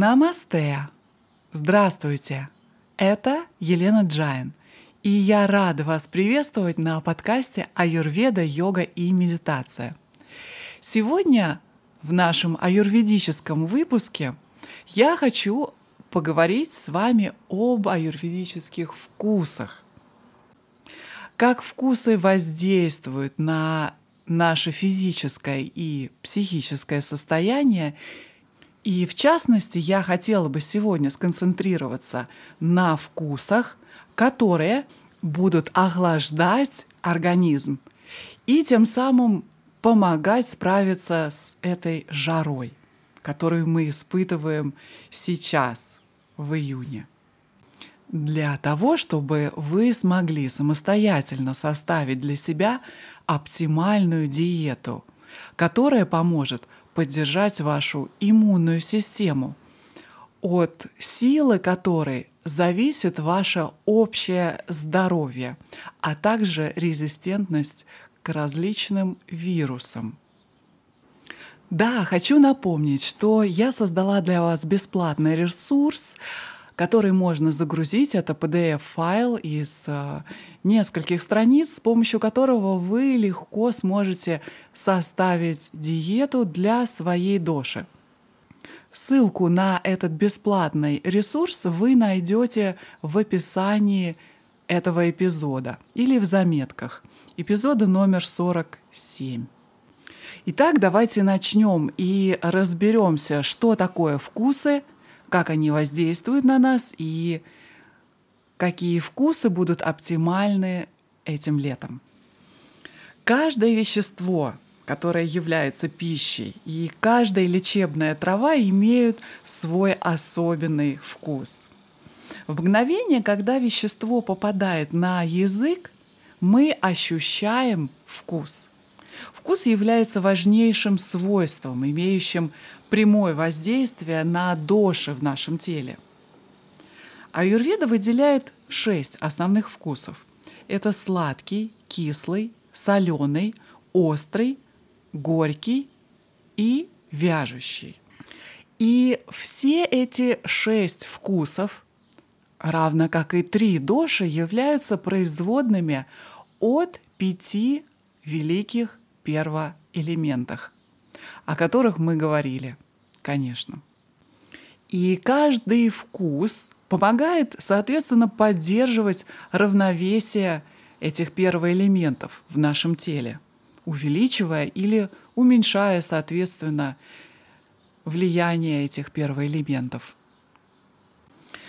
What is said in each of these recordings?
Намасте! Здравствуйте! Это Елена Джайн, и я рада вас приветствовать на подкасте «Аюрведа, йога и медитация». Сегодня в нашем аюрведическом выпуске я хочу поговорить с вами об аюрведических вкусах. Как вкусы воздействуют на наше физическое и психическое состояние. И в частности, я хотела бы сегодня сконцентрироваться на вкусах, которые будут охлаждать организм и тем самым помогать справиться с этой жарой, которую мы испытываем сейчас, в июне. Для того, чтобы вы смогли самостоятельно составить для себя оптимальную диету, которая поможет поддержать вашу иммунную систему, от силы которой зависит ваше общее здоровье, а также резистентность к различным вирусам. Да, хочу напомнить, что я создала для вас бесплатный ресурс который можно загрузить. Это PDF-файл из э, нескольких страниц, с помощью которого вы легко сможете составить диету для своей доши. Ссылку на этот бесплатный ресурс вы найдете в описании этого эпизода или в заметках. Эпизода номер 47. Итак, давайте начнем и разберемся, что такое вкусы, как они воздействуют на нас и какие вкусы будут оптимальны этим летом. Каждое вещество, которое является пищей, и каждая лечебная трава имеют свой особенный вкус. В мгновение, когда вещество попадает на язык, мы ощущаем вкус. Вкус является важнейшим свойством, имеющим прямое воздействие на доши в нашем теле. Аюрведа выделяет шесть основных вкусов. Это сладкий, кислый, соленый, острый, горький и вяжущий. И все эти шесть вкусов, равно как и три доши, являются производными от пяти великих первоэлементах о которых мы говорили, конечно. И каждый вкус помогает, соответственно, поддерживать равновесие этих первоэлементов в нашем теле, увеличивая или уменьшая, соответственно, влияние этих первоэлементов.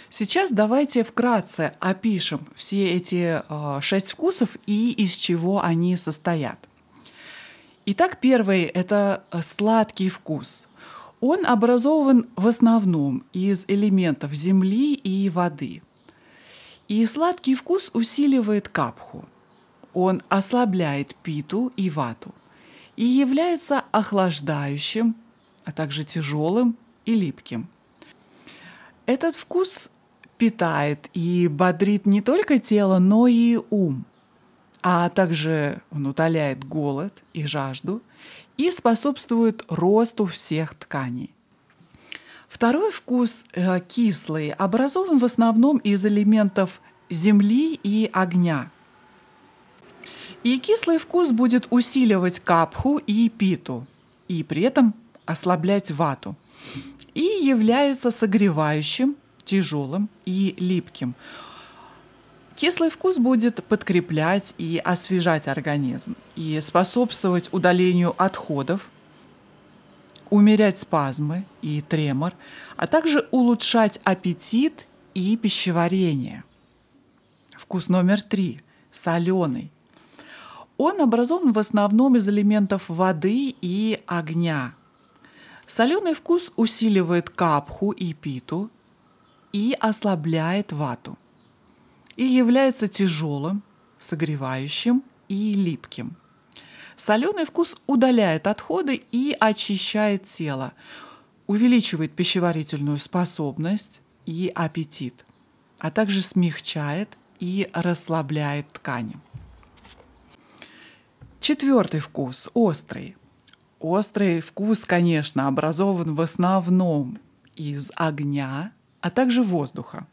Сейчас давайте вкратце опишем все эти э, шесть вкусов и из чего они состоят. Итак, первый — это э, сладкий вкус. Он образован в основном из элементов земли и воды. И сладкий вкус усиливает капху. Он ослабляет питу и вату и является охлаждающим, а также тяжелым и липким. Этот вкус питает и бодрит не только тело, но и ум а также он утоляет голод и жажду и способствует росту всех тканей. Второй вкус э, кислый образован в основном из элементов земли и огня. И кислый вкус будет усиливать капху и питу, и при этом ослаблять вату, и является согревающим, тяжелым и липким. Кислый вкус будет подкреплять и освежать организм и способствовать удалению отходов, умерять спазмы и тремор, а также улучшать аппетит и пищеварение. Вкус номер три – соленый. Он образован в основном из элементов воды и огня. Соленый вкус усиливает капху и питу и ослабляет вату и является тяжелым, согревающим и липким. Соленый вкус удаляет отходы и очищает тело, увеличивает пищеварительную способность и аппетит, а также смягчает и расслабляет ткани. Четвертый вкус – острый. Острый вкус, конечно, образован в основном из огня, а также воздуха.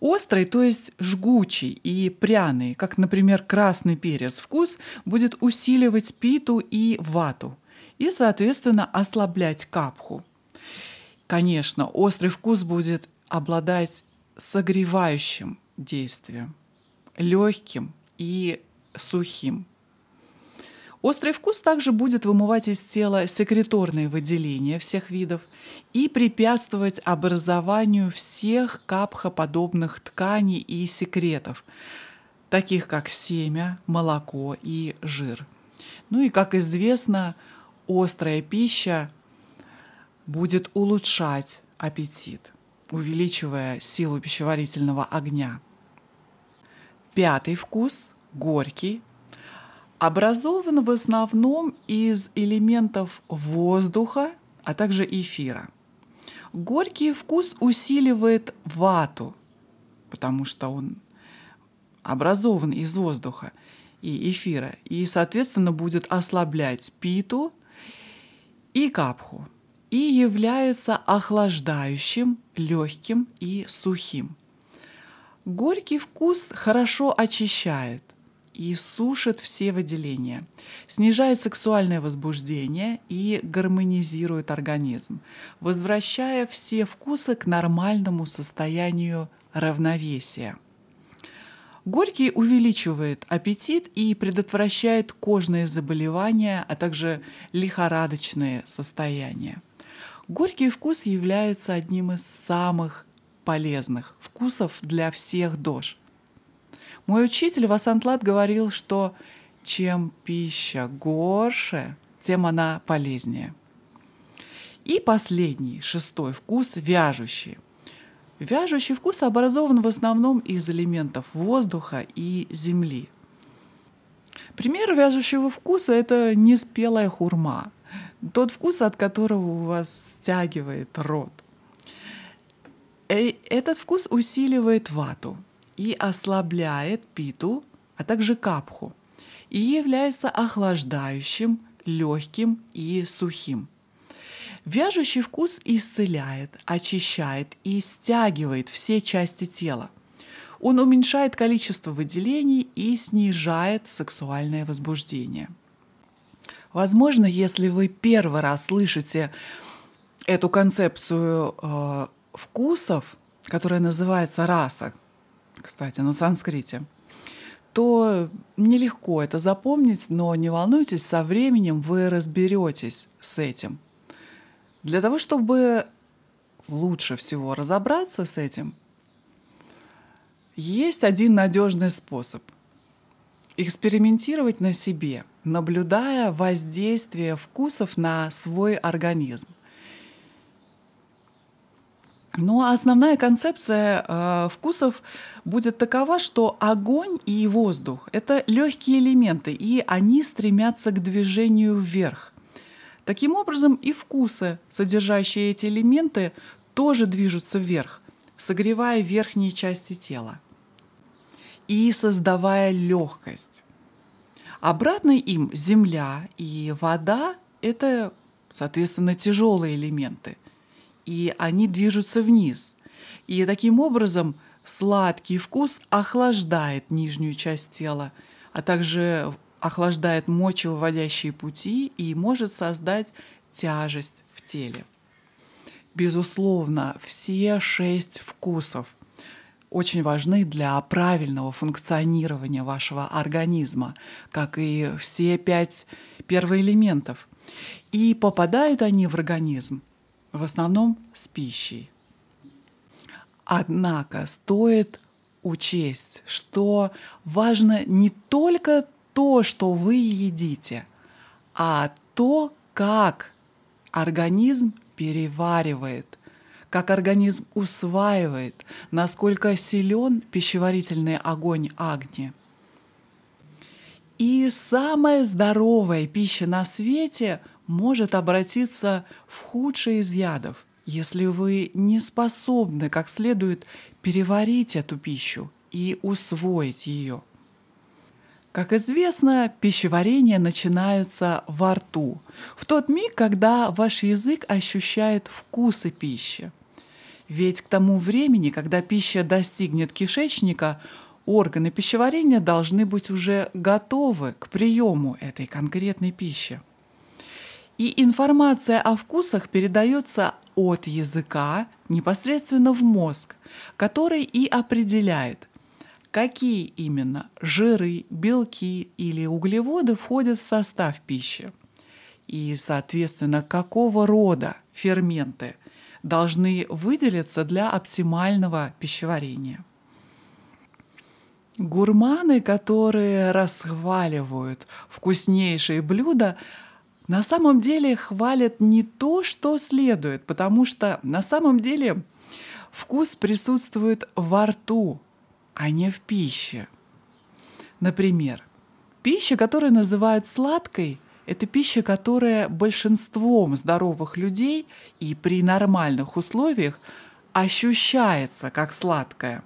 Острый, то есть жгучий и пряный, как, например, красный перец, вкус будет усиливать питу и вату и, соответственно, ослаблять капху. Конечно, острый вкус будет обладать согревающим действием, легким и сухим. Острый вкус также будет вымывать из тела секреторные выделения всех видов и препятствовать образованию всех капхоподобных тканей и секретов, таких как семя, молоко и жир. Ну и, как известно, острая пища будет улучшать аппетит, увеличивая силу пищеварительного огня. Пятый вкус, горький, образован в основном из элементов воздуха, а также эфира. Горький вкус усиливает вату, потому что он образован из воздуха и эфира, и, соответственно, будет ослаблять питу и капху, и является охлаждающим, легким и сухим. Горький вкус хорошо очищает – и сушит все выделения, снижает сексуальное возбуждение и гармонизирует организм, возвращая все вкусы к нормальному состоянию равновесия. Горький увеличивает аппетит и предотвращает кожные заболевания, а также лихорадочные состояния. Горький вкус является одним из самых полезных вкусов для всех дож – мой учитель Васантлат говорил, что чем пища горше, тем она полезнее. И последний, шестой вкус – вяжущий. Вяжущий вкус образован в основном из элементов воздуха и земли. Пример вяжущего вкуса – это неспелая хурма, тот вкус, от которого у вас стягивает рот. И этот вкус усиливает вату – и ослабляет питу, а также капху, и является охлаждающим, легким и сухим. Вяжущий вкус исцеляет, очищает и стягивает все части тела. Он уменьшает количество выделений и снижает сексуальное возбуждение. Возможно, если вы первый раз слышите эту концепцию э, вкусов, которая называется раса, кстати, на санскрите, то нелегко это запомнить, но не волнуйтесь, со временем вы разберетесь с этим. Для того, чтобы лучше всего разобраться с этим, есть один надежный способ – экспериментировать на себе, наблюдая воздействие вкусов на свой организм. Но основная концепция э, вкусов будет такова, что огонь и воздух — это легкие элементы, и они стремятся к движению вверх. Таким образом, и вкусы, содержащие эти элементы, тоже движутся вверх, согревая верхние части тела и создавая легкость. Обратно им земля и вода — это, соответственно, тяжелые элементы — и они движутся вниз. И таким образом сладкий вкус охлаждает нижнюю часть тела, а также охлаждает мочевыводящие пути и может создать тяжесть в теле. Безусловно, все шесть вкусов очень важны для правильного функционирования вашего организма, как и все пять первоэлементов. И попадают они в организм в основном с пищей. Однако стоит учесть, что важно не только то, что вы едите, а то, как организм переваривает, как организм усваивает, насколько силен пищеварительный огонь Агни. И самая здоровая пища на свете может обратиться в худший из ядов, если вы не способны как следует переварить эту пищу и усвоить ее. Как известно, пищеварение начинается во рту, в тот миг, когда ваш язык ощущает вкусы пищи. Ведь к тому времени, когда пища достигнет кишечника, органы пищеварения должны быть уже готовы к приему этой конкретной пищи. И информация о вкусах передается от языка непосредственно в мозг, который и определяет, какие именно жиры, белки или углеводы входят в состав пищи. И, соответственно, какого рода ферменты должны выделиться для оптимального пищеварения. Гурманы, которые расхваливают вкуснейшие блюда, на самом деле хвалят не то, что следует, потому что на самом деле вкус присутствует во рту, а не в пище. Например, пища, которую называют сладкой, это пища, которая большинством здоровых людей и при нормальных условиях ощущается как сладкая.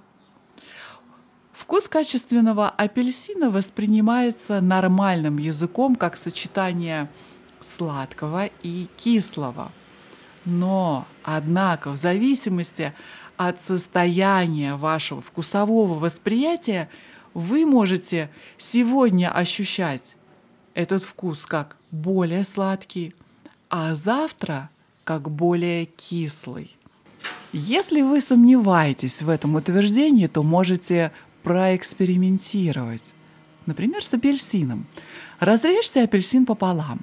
Вкус качественного апельсина воспринимается нормальным языком как сочетание сладкого и кислого. Но, однако, в зависимости от состояния вашего вкусового восприятия, вы можете сегодня ощущать этот вкус как более сладкий, а завтра как более кислый. Если вы сомневаетесь в этом утверждении, то можете проэкспериментировать. Например, с апельсином. Разрежьте апельсин пополам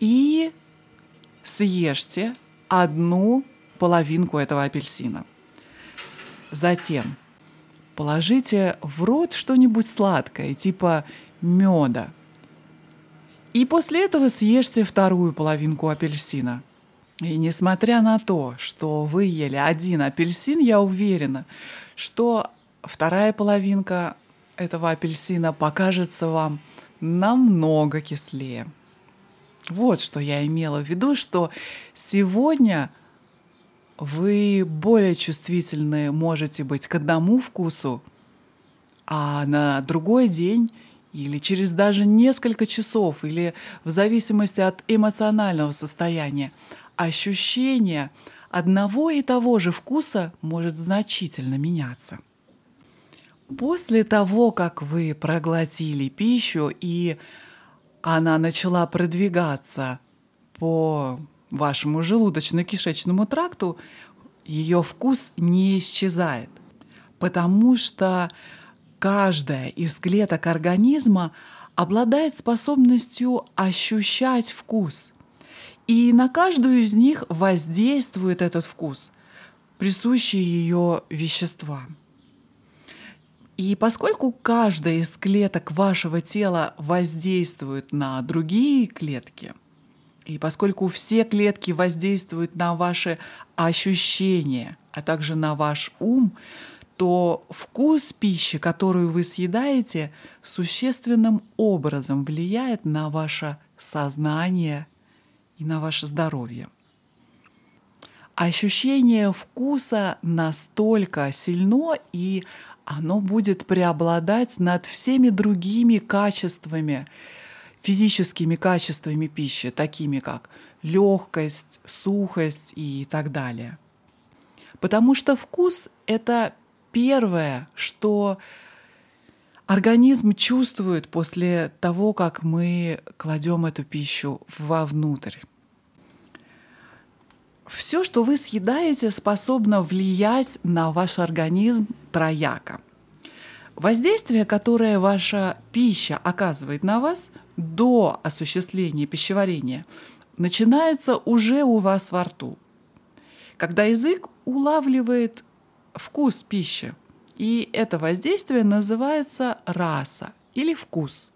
и съешьте одну половинку этого апельсина. Затем положите в рот что-нибудь сладкое, типа меда. И после этого съешьте вторую половинку апельсина. И несмотря на то, что вы ели один апельсин, я уверена, что вторая половинка этого апельсина покажется вам намного кислее. Вот что я имела в виду, что сегодня вы более чувствительны можете быть к одному вкусу, а на другой день или через даже несколько часов, или в зависимости от эмоционального состояния, ощущение одного и того же вкуса может значительно меняться. После того, как вы проглотили пищу и она начала продвигаться по вашему желудочно-кишечному тракту, ее вкус не исчезает, потому что каждая из клеток организма обладает способностью ощущать вкус. И на каждую из них воздействует этот вкус, присущие ее вещества. И поскольку каждая из клеток вашего тела воздействует на другие клетки, и поскольку все клетки воздействуют на ваши ощущения, а также на ваш ум, то вкус пищи, которую вы съедаете, существенным образом влияет на ваше сознание и на ваше здоровье. Ощущение вкуса настолько сильно и оно будет преобладать над всеми другими качествами, физическими качествами пищи, такими как легкость, сухость и так далее. Потому что вкус — это первое, что организм чувствует после того, как мы кладем эту пищу вовнутрь. Все, что вы съедаете, способно влиять на ваш организм трояко. Воздействие, которое ваша пища оказывает на вас до осуществления пищеварения, начинается уже у вас во рту, когда язык улавливает вкус пищи. И это воздействие называется раса или вкус.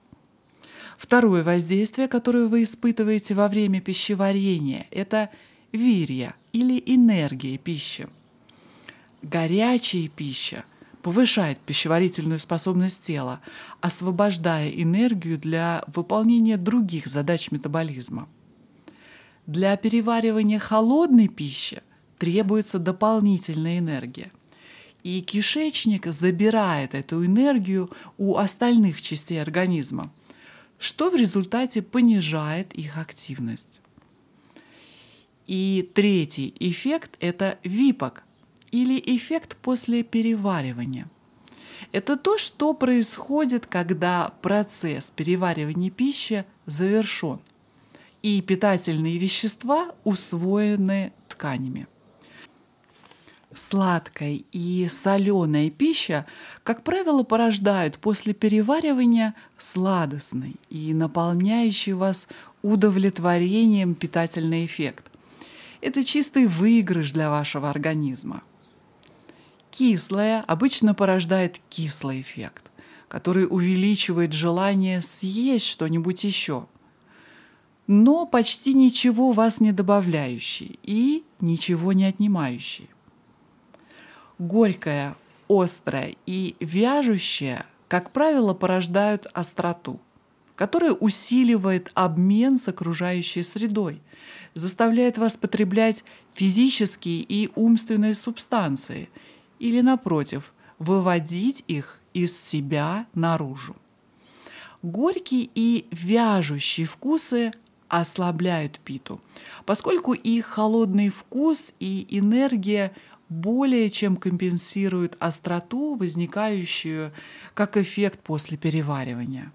Второе воздействие, которое вы испытываете во время пищеварения, это вирья или энергия пищи. Горячая пища повышает пищеварительную способность тела, освобождая энергию для выполнения других задач метаболизма. Для переваривания холодной пищи требуется дополнительная энергия. и кишечник забирает эту энергию у остальных частей организма, что в результате понижает их активность. И третий эффект – это випок или эффект после переваривания. Это то, что происходит, когда процесс переваривания пищи завершен, и питательные вещества усвоены тканями. Сладкая и соленая пища, как правило, порождают после переваривания сладостный и наполняющий вас удовлетворением питательный эффект. Это чистый выигрыш для вашего организма. Кислое обычно порождает кислый эффект, который увеличивает желание съесть что-нибудь еще, но почти ничего вас не добавляющий и ничего не отнимающий. Горькое, острое и вяжущее, как правило, порождают остроту, которая усиливает обмен с окружающей средой, заставляет вас потреблять физические и умственные субстанции или, напротив, выводить их из себя наружу. Горькие и вяжущие вкусы ослабляют питу, поскольку их холодный вкус и энергия – более чем компенсирует остроту, возникающую как эффект после переваривания.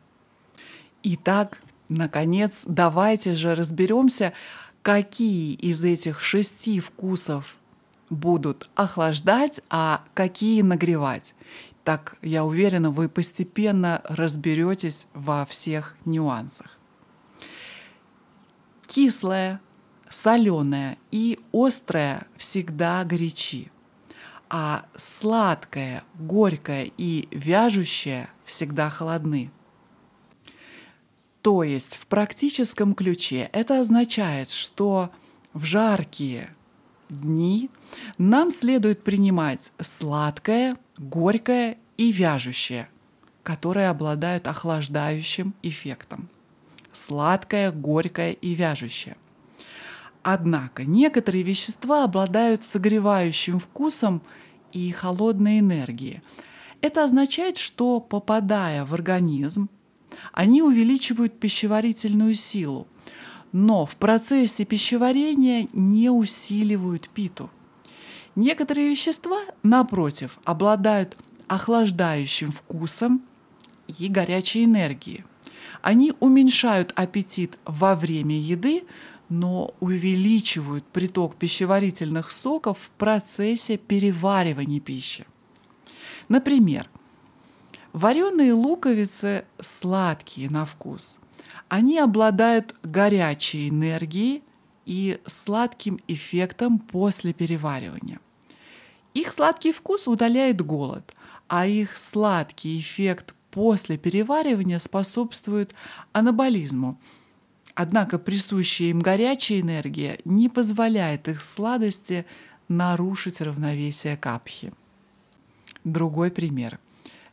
Итак, наконец, давайте же разберемся, какие из этих шести вкусов будут охлаждать, а какие нагревать. Так, я уверена, вы постепенно разберетесь во всех нюансах. Кислое соленое и острое всегда горячи, а сладкое, горькое и вяжущее всегда холодны. То есть в практическом ключе это означает, что в жаркие дни нам следует принимать сладкое, горькое и вяжущее, которые обладают охлаждающим эффектом. Сладкое, горькое и вяжущее. Однако некоторые вещества обладают согревающим вкусом и холодной энергией. Это означает, что попадая в организм, они увеличивают пищеварительную силу, но в процессе пищеварения не усиливают питу. Некоторые вещества, напротив, обладают охлаждающим вкусом и горячей энергией. Они уменьшают аппетит во время еды, но увеличивают приток пищеварительных соков в процессе переваривания пищи. Например, вареные луковицы сладкие на вкус. Они обладают горячей энергией и сладким эффектом после переваривания. Их сладкий вкус удаляет голод, а их сладкий эффект после переваривания способствует анаболизму – Однако присущая им горячая энергия не позволяет их сладости нарушить равновесие капхи. Другой пример.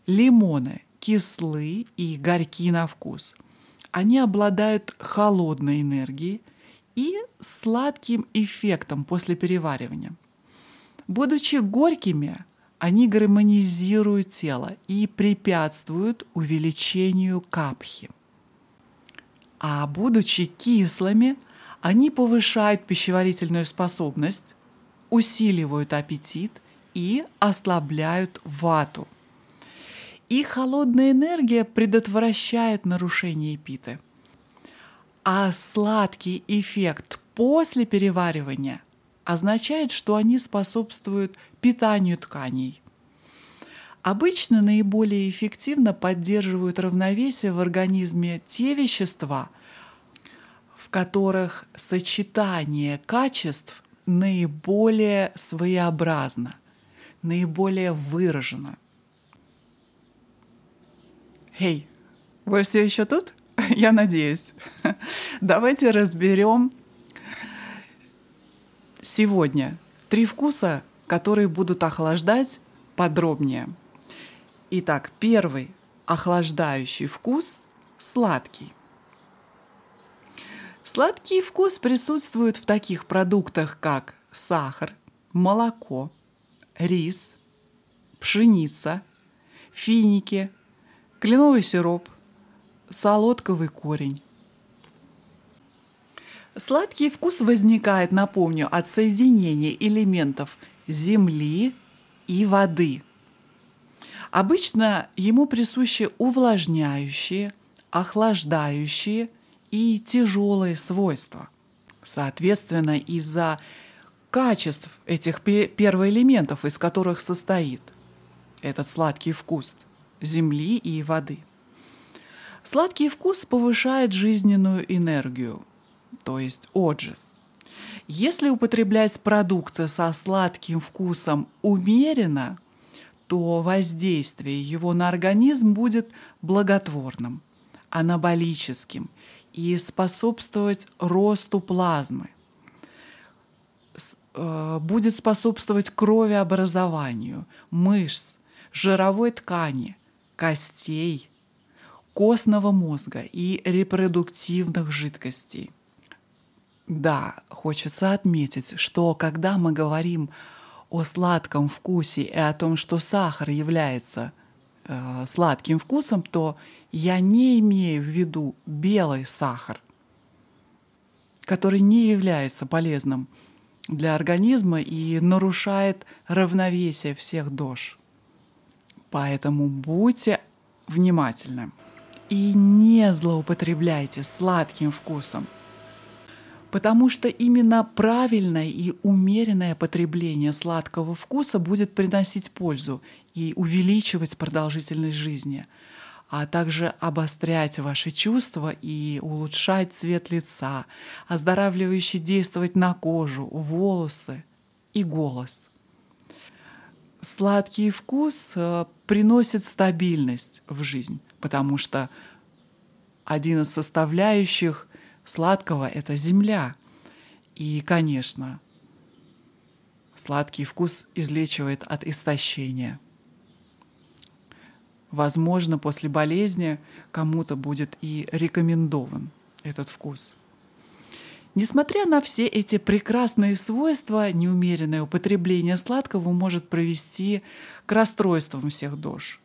Лимоны кислы и горьки на вкус. Они обладают холодной энергией и сладким эффектом после переваривания. Будучи горькими, они гармонизируют тело и препятствуют увеличению капхи – а будучи кислыми, они повышают пищеварительную способность, усиливают аппетит и ослабляют вату. И холодная энергия предотвращает нарушение питы. А сладкий эффект после переваривания означает, что они способствуют питанию тканей, Обычно наиболее эффективно поддерживают равновесие в организме те вещества, в которых сочетание качеств наиболее своеобразно, наиболее выражено. Эй, вы все еще тут? Я надеюсь. Давайте разберем сегодня три вкуса, которые будут охлаждать подробнее – Итак, первый охлаждающий вкус – сладкий. Сладкий вкус присутствует в таких продуктах, как сахар, молоко, рис, пшеница, финики, кленовый сироп, солодковый корень. Сладкий вкус возникает, напомню, от соединения элементов земли и воды. Обычно ему присущи увлажняющие, охлаждающие и тяжелые свойства. Соответственно, из-за качеств этих первоэлементов, из которых состоит этот сладкий вкус земли и воды. Сладкий вкус повышает жизненную энергию, то есть отжиз. Если употреблять продукты со сладким вкусом умеренно, то воздействие его на организм будет благотворным, анаболическим и способствовать росту плазмы, э, будет способствовать кровеобразованию, мышц, жировой ткани, костей, костного мозга и репродуктивных жидкостей – да, хочется отметить, что когда мы говорим о сладком вкусе и о том, что сахар является э, сладким вкусом, то я не имею в виду белый сахар, который не является полезным для организма и нарушает равновесие всех дож. Поэтому будьте внимательны и не злоупотребляйте сладким вкусом – потому что именно правильное и умеренное потребление сладкого вкуса будет приносить пользу и увеличивать продолжительность жизни, а также обострять ваши чувства и улучшать цвет лица, оздоравливающе действовать на кожу, волосы и голос. Сладкий вкус э, приносит стабильность в жизнь, потому что один из составляющих сладкого — это земля. И, конечно, сладкий вкус излечивает от истощения. Возможно, после болезни кому-то будет и рекомендован этот вкус. Несмотря на все эти прекрасные свойства, неумеренное употребление сладкого может привести к расстройствам всех дож.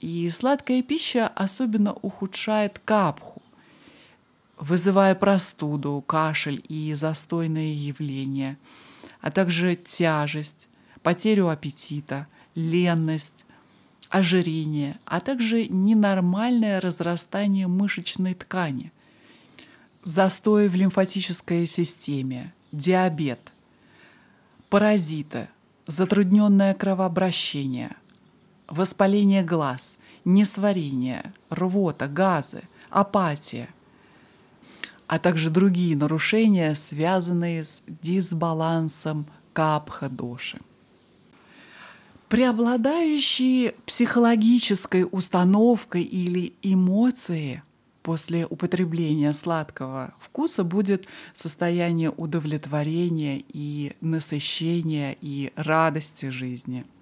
И сладкая пища особенно ухудшает капху, вызывая простуду, кашель и застойные явления, а также тяжесть, потерю аппетита, ленность, ожирение, а также ненормальное разрастание мышечной ткани, застой в лимфатической системе, диабет, паразиты, затрудненное кровообращение, воспаление глаз, несварение, рвота, газы, апатия, а также другие нарушения, связанные с дисбалансом капха-доши. Преобладающей психологической установкой или эмоцией после употребления сладкого вкуса будет состояние удовлетворения и насыщения и радости жизни –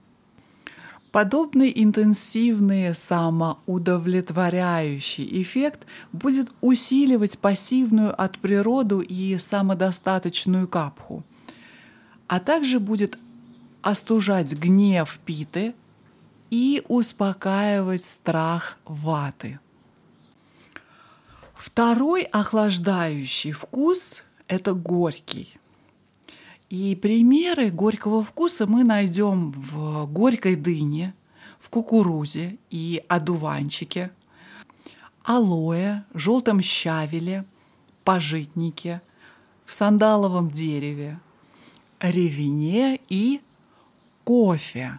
Подобный интенсивный самоудовлетворяющий эффект будет усиливать пассивную от природы и самодостаточную капху, а также будет остужать гнев питы и успокаивать страх ваты. Второй охлаждающий вкус – это горький – и примеры горького вкуса мы найдем в горькой дыне, в кукурузе и одуванчике, алоэ, желтом щавеле, пожитнике, в сандаловом дереве, ревене и кофе.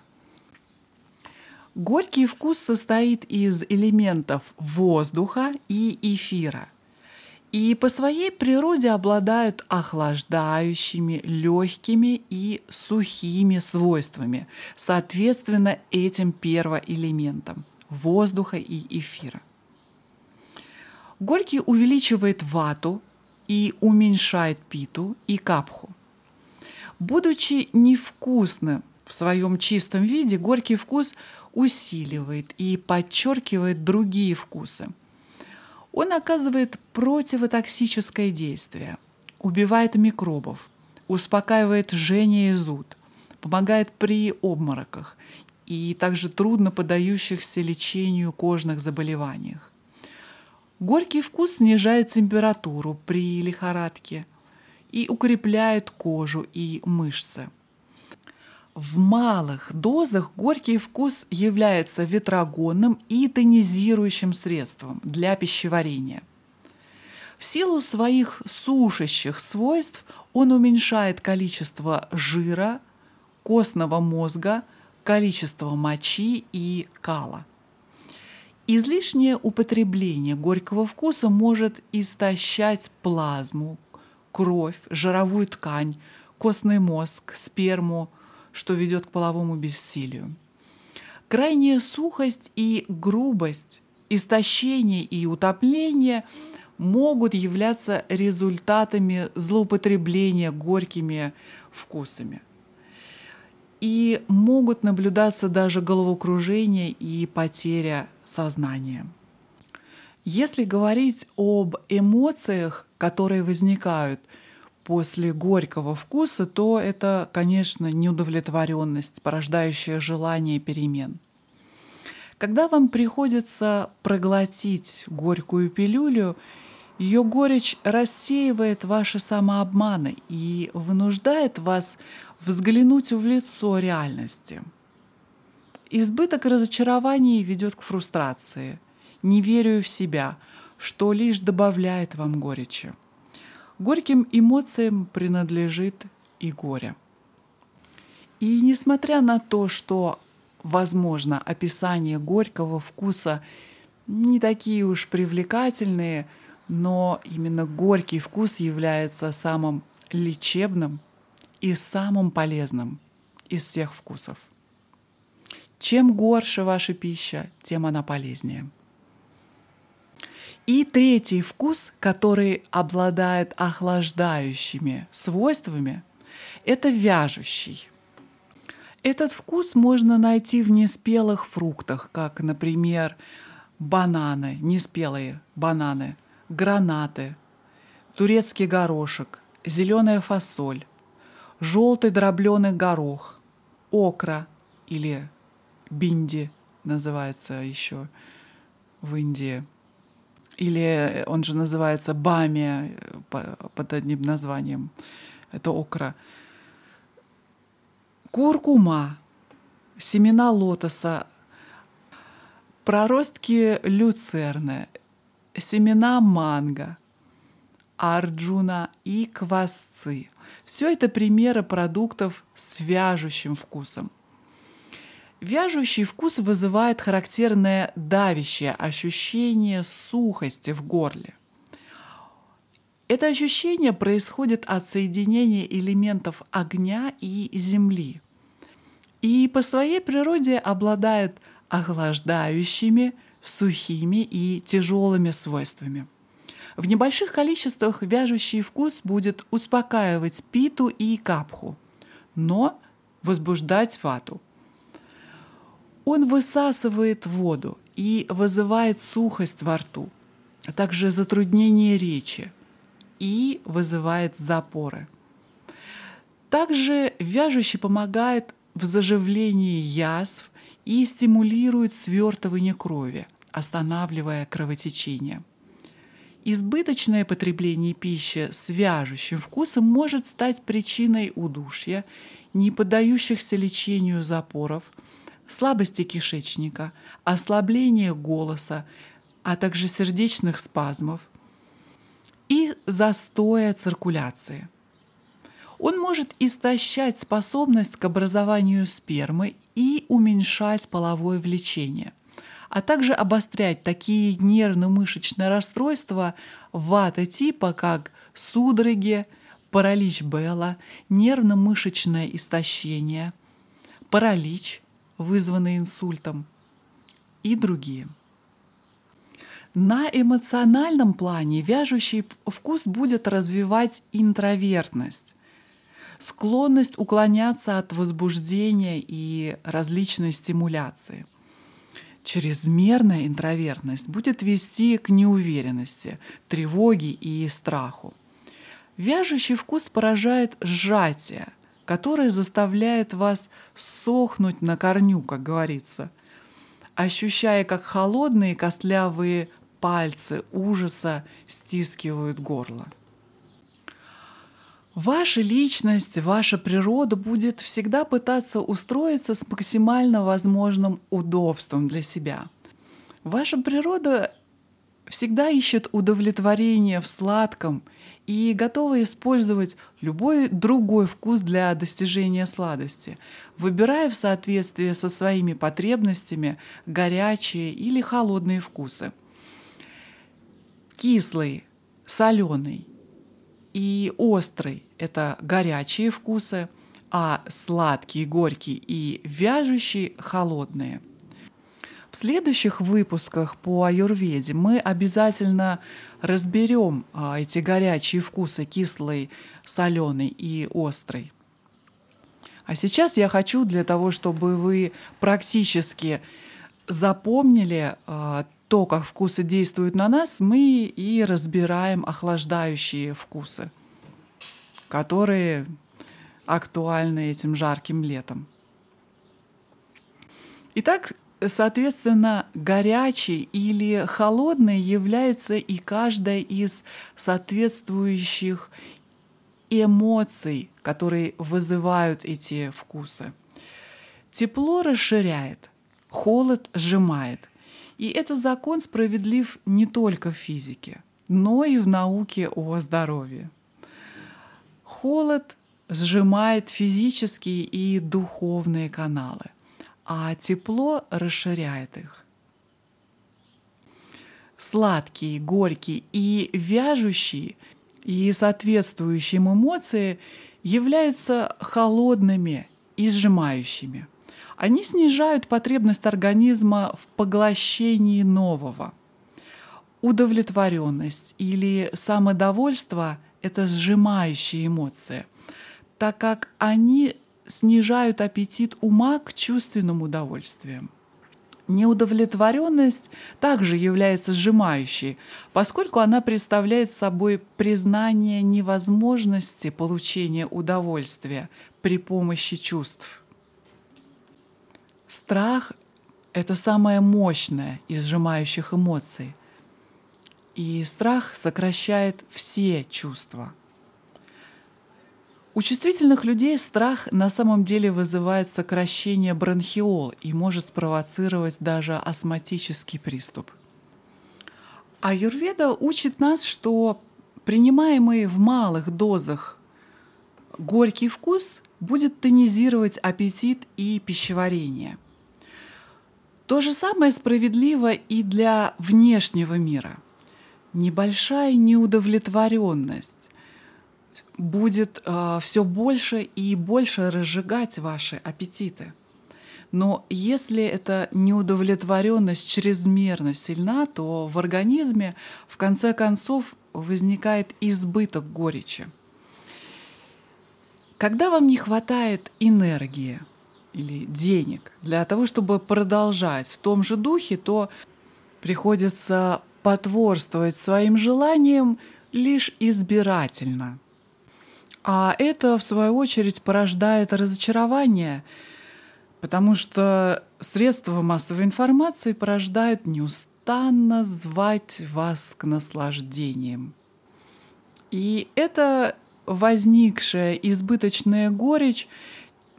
Горький вкус состоит из элементов воздуха и эфира – и по своей природе обладают охлаждающими, легкими и сухими свойствами, соответственно этим первоэлементам – воздуха и эфира. Горький увеличивает вату и уменьшает питу и капху. Будучи невкусным в своем чистом виде, горький вкус усиливает и подчеркивает другие вкусы – он оказывает противотоксическое действие, убивает микробов, успокаивает жжение и зуд, помогает при обмороках и также трудно поддающихся лечению кожных заболеваниях. Горький вкус снижает температуру при лихорадке и укрепляет кожу и мышцы. В малых дозах горький вкус является ветрогонным и тонизирующим средством для пищеварения. В силу своих сушащих свойств он уменьшает количество жира, костного мозга, количество мочи и кала. Излишнее употребление горького вкуса может истощать плазму, кровь, жировую ткань, костный мозг, сперму, что ведет к половому бессилию. Крайняя сухость и грубость, истощение и утопление могут являться результатами злоупотребления горькими вкусами. И могут наблюдаться даже головокружение и потеря сознания. Если говорить об эмоциях, которые возникают – после горького вкуса, то это, конечно, неудовлетворенность, порождающая желание перемен. Когда вам приходится проглотить горькую пилюлю, ее горечь рассеивает ваши самообманы и вынуждает вас взглянуть в лицо реальности. Избыток разочарований ведет к фрустрации, неверию в себя, что лишь добавляет вам горечи. Горьким эмоциям принадлежит и горе. И несмотря на то, что, возможно, описания горького вкуса не такие уж привлекательные, но именно горький вкус является самым лечебным и самым полезным из всех вкусов. Чем горше ваша пища, тем она полезнее. И третий вкус, который обладает охлаждающими свойствами, это вяжущий. Этот вкус можно найти в неспелых фруктах, как, например, бананы, неспелые бананы, гранаты, турецкий горошек, зеленая фасоль, желтый дробленый горох, окра или бинди называется еще в Индии – или он же называется бами э, под одним названием. Это окра. Куркума, семена лотоса, проростки люцерны, семена манго, арджуна и квасцы. Все это примеры продуктов с вяжущим вкусом. Вяжущий вкус вызывает характерное давящее ощущение сухости в горле. Это ощущение происходит от соединения элементов огня и земли и по своей природе обладает охлаждающими, сухими и тяжелыми свойствами. В небольших количествах вяжущий вкус будет успокаивать питу и капху, но возбуждать вату. Он высасывает воду и вызывает сухость во рту, а также затруднение речи и вызывает запоры. Также вяжущий помогает в заживлении язв и стимулирует свертывание крови, останавливая кровотечение. Избыточное потребление пищи с вяжущим вкусом может стать причиной удушья, не поддающихся лечению запоров – слабости кишечника, ослабления голоса, а также сердечных спазмов и застоя циркуляции. Он может истощать способность к образованию спермы и уменьшать половое влечение, а также обострять такие нервно-мышечные расстройства вата типа, как судороги, паралич Белла, нервно-мышечное истощение, паралич – вызванные инсультом, и другие. На эмоциональном плане вяжущий вкус будет развивать интровертность, склонность уклоняться от возбуждения и различной стимуляции. Чрезмерная интровертность будет вести к неуверенности, тревоге и страху. Вяжущий вкус поражает сжатие, которое заставляет вас сохнуть на корню, как говорится, ощущая, как холодные костлявые пальцы ужаса стискивают горло. Ваша личность, ваша природа будет всегда пытаться устроиться с максимально возможным удобством для себя. Ваша природа всегда ищет удовлетворение в сладком и готова использовать любой другой вкус для достижения сладости, выбирая в соответствии со своими потребностями горячие или холодные вкусы. Кислый, соленый и острый — это горячие вкусы, а сладкий, горький и вяжущий — холодные — в следующих выпусках по аюрведе мы обязательно разберем а, эти горячие вкусы кислый, соленый и острый. А сейчас я хочу для того, чтобы вы практически запомнили а, то, как вкусы действуют на нас, мы и разбираем охлаждающие вкусы, которые актуальны этим жарким летом. Итак, Соответственно, горячий или холодный является и каждая из соответствующих эмоций, которые вызывают эти вкусы. Тепло расширяет, холод сжимает. И этот закон справедлив не только в физике, но и в науке о здоровье. Холод сжимает физические и духовные каналы а тепло расширяет их. Сладкие, горькие и вяжущие и соответствующие им эмоции являются холодными и сжимающими. Они снижают потребность организма в поглощении нового. Удовлетворенность или самодовольство — это сжимающие эмоции, так как они снижают аппетит ума к чувственным удовольствиям. Неудовлетворенность также является сжимающей, поскольку она представляет собой признание невозможности получения удовольствия при помощи чувств. Страх — это самая мощная из сжимающих эмоций, и страх сокращает все чувства — у чувствительных людей страх на самом деле вызывает сокращение бронхиол и может спровоцировать даже астматический приступ. А Юрведа учит нас, что принимаемый в малых дозах горький вкус будет тонизировать аппетит и пищеварение. То же самое справедливо и для внешнего мира. Небольшая неудовлетворенность будет э, все больше и больше разжигать ваши аппетиты. Но если эта неудовлетворенность чрезмерно сильна, то в организме в конце концов возникает избыток горечи. Когда вам не хватает энергии или денег для того, чтобы продолжать в том же духе, то приходится потворствовать своим желаниям лишь избирательно – а это, в свою очередь, порождает разочарование, потому что средства массовой информации порождают неустанно звать вас к наслаждениям. И эта возникшая избыточная горечь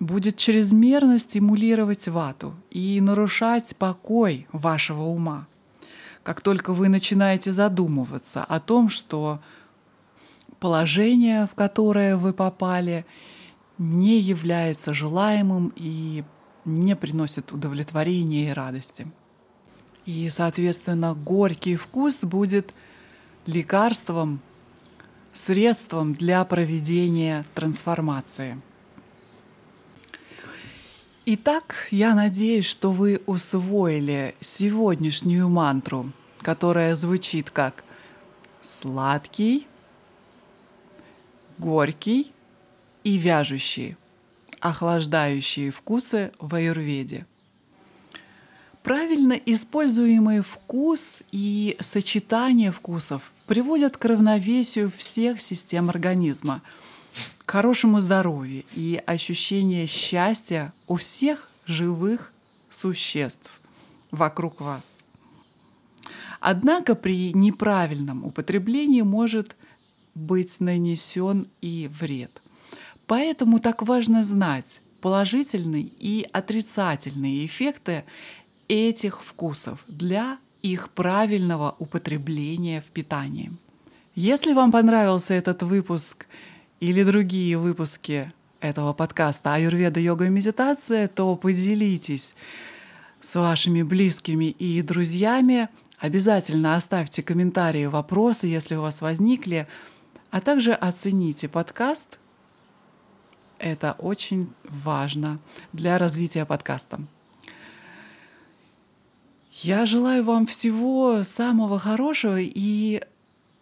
будет чрезмерно стимулировать вату и нарушать покой вашего ума. Как только вы начинаете задумываться о том, что положение, в которое вы попали, не является желаемым и не приносит удовлетворения и радости. И, соответственно, горький вкус будет лекарством, средством для проведения трансформации. Итак, я надеюсь, что вы усвоили сегодняшнюю мантру, которая звучит как «сладкий», горький и вяжущий, охлаждающие вкусы в аюрведе. Правильно используемый вкус и сочетание вкусов приводят к равновесию всех систем организма, к хорошему здоровью и ощущение счастья у всех живых существ вокруг вас. Однако при неправильном употреблении может быть нанесен и вред. Поэтому так важно знать положительные и отрицательные эффекты этих вкусов для их правильного употребления в питании. Если вам понравился этот выпуск или другие выпуски этого подкаста «Аюрведа, йога и медитация», то поделитесь с вашими близкими и друзьями. Обязательно оставьте комментарии, вопросы, если у вас возникли, а также оцените подкаст. Это очень важно для развития подкаста. Я желаю вам всего самого хорошего и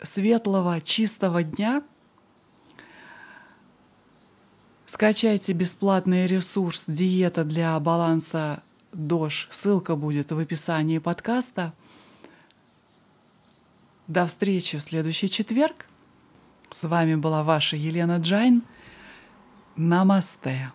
светлого, чистого дня. Скачайте бесплатный ресурс «Диета для баланса дош». Ссылка будет в описании подкаста. До встречи в следующий четверг. С вами была ваша Елена Джайн. Намасте.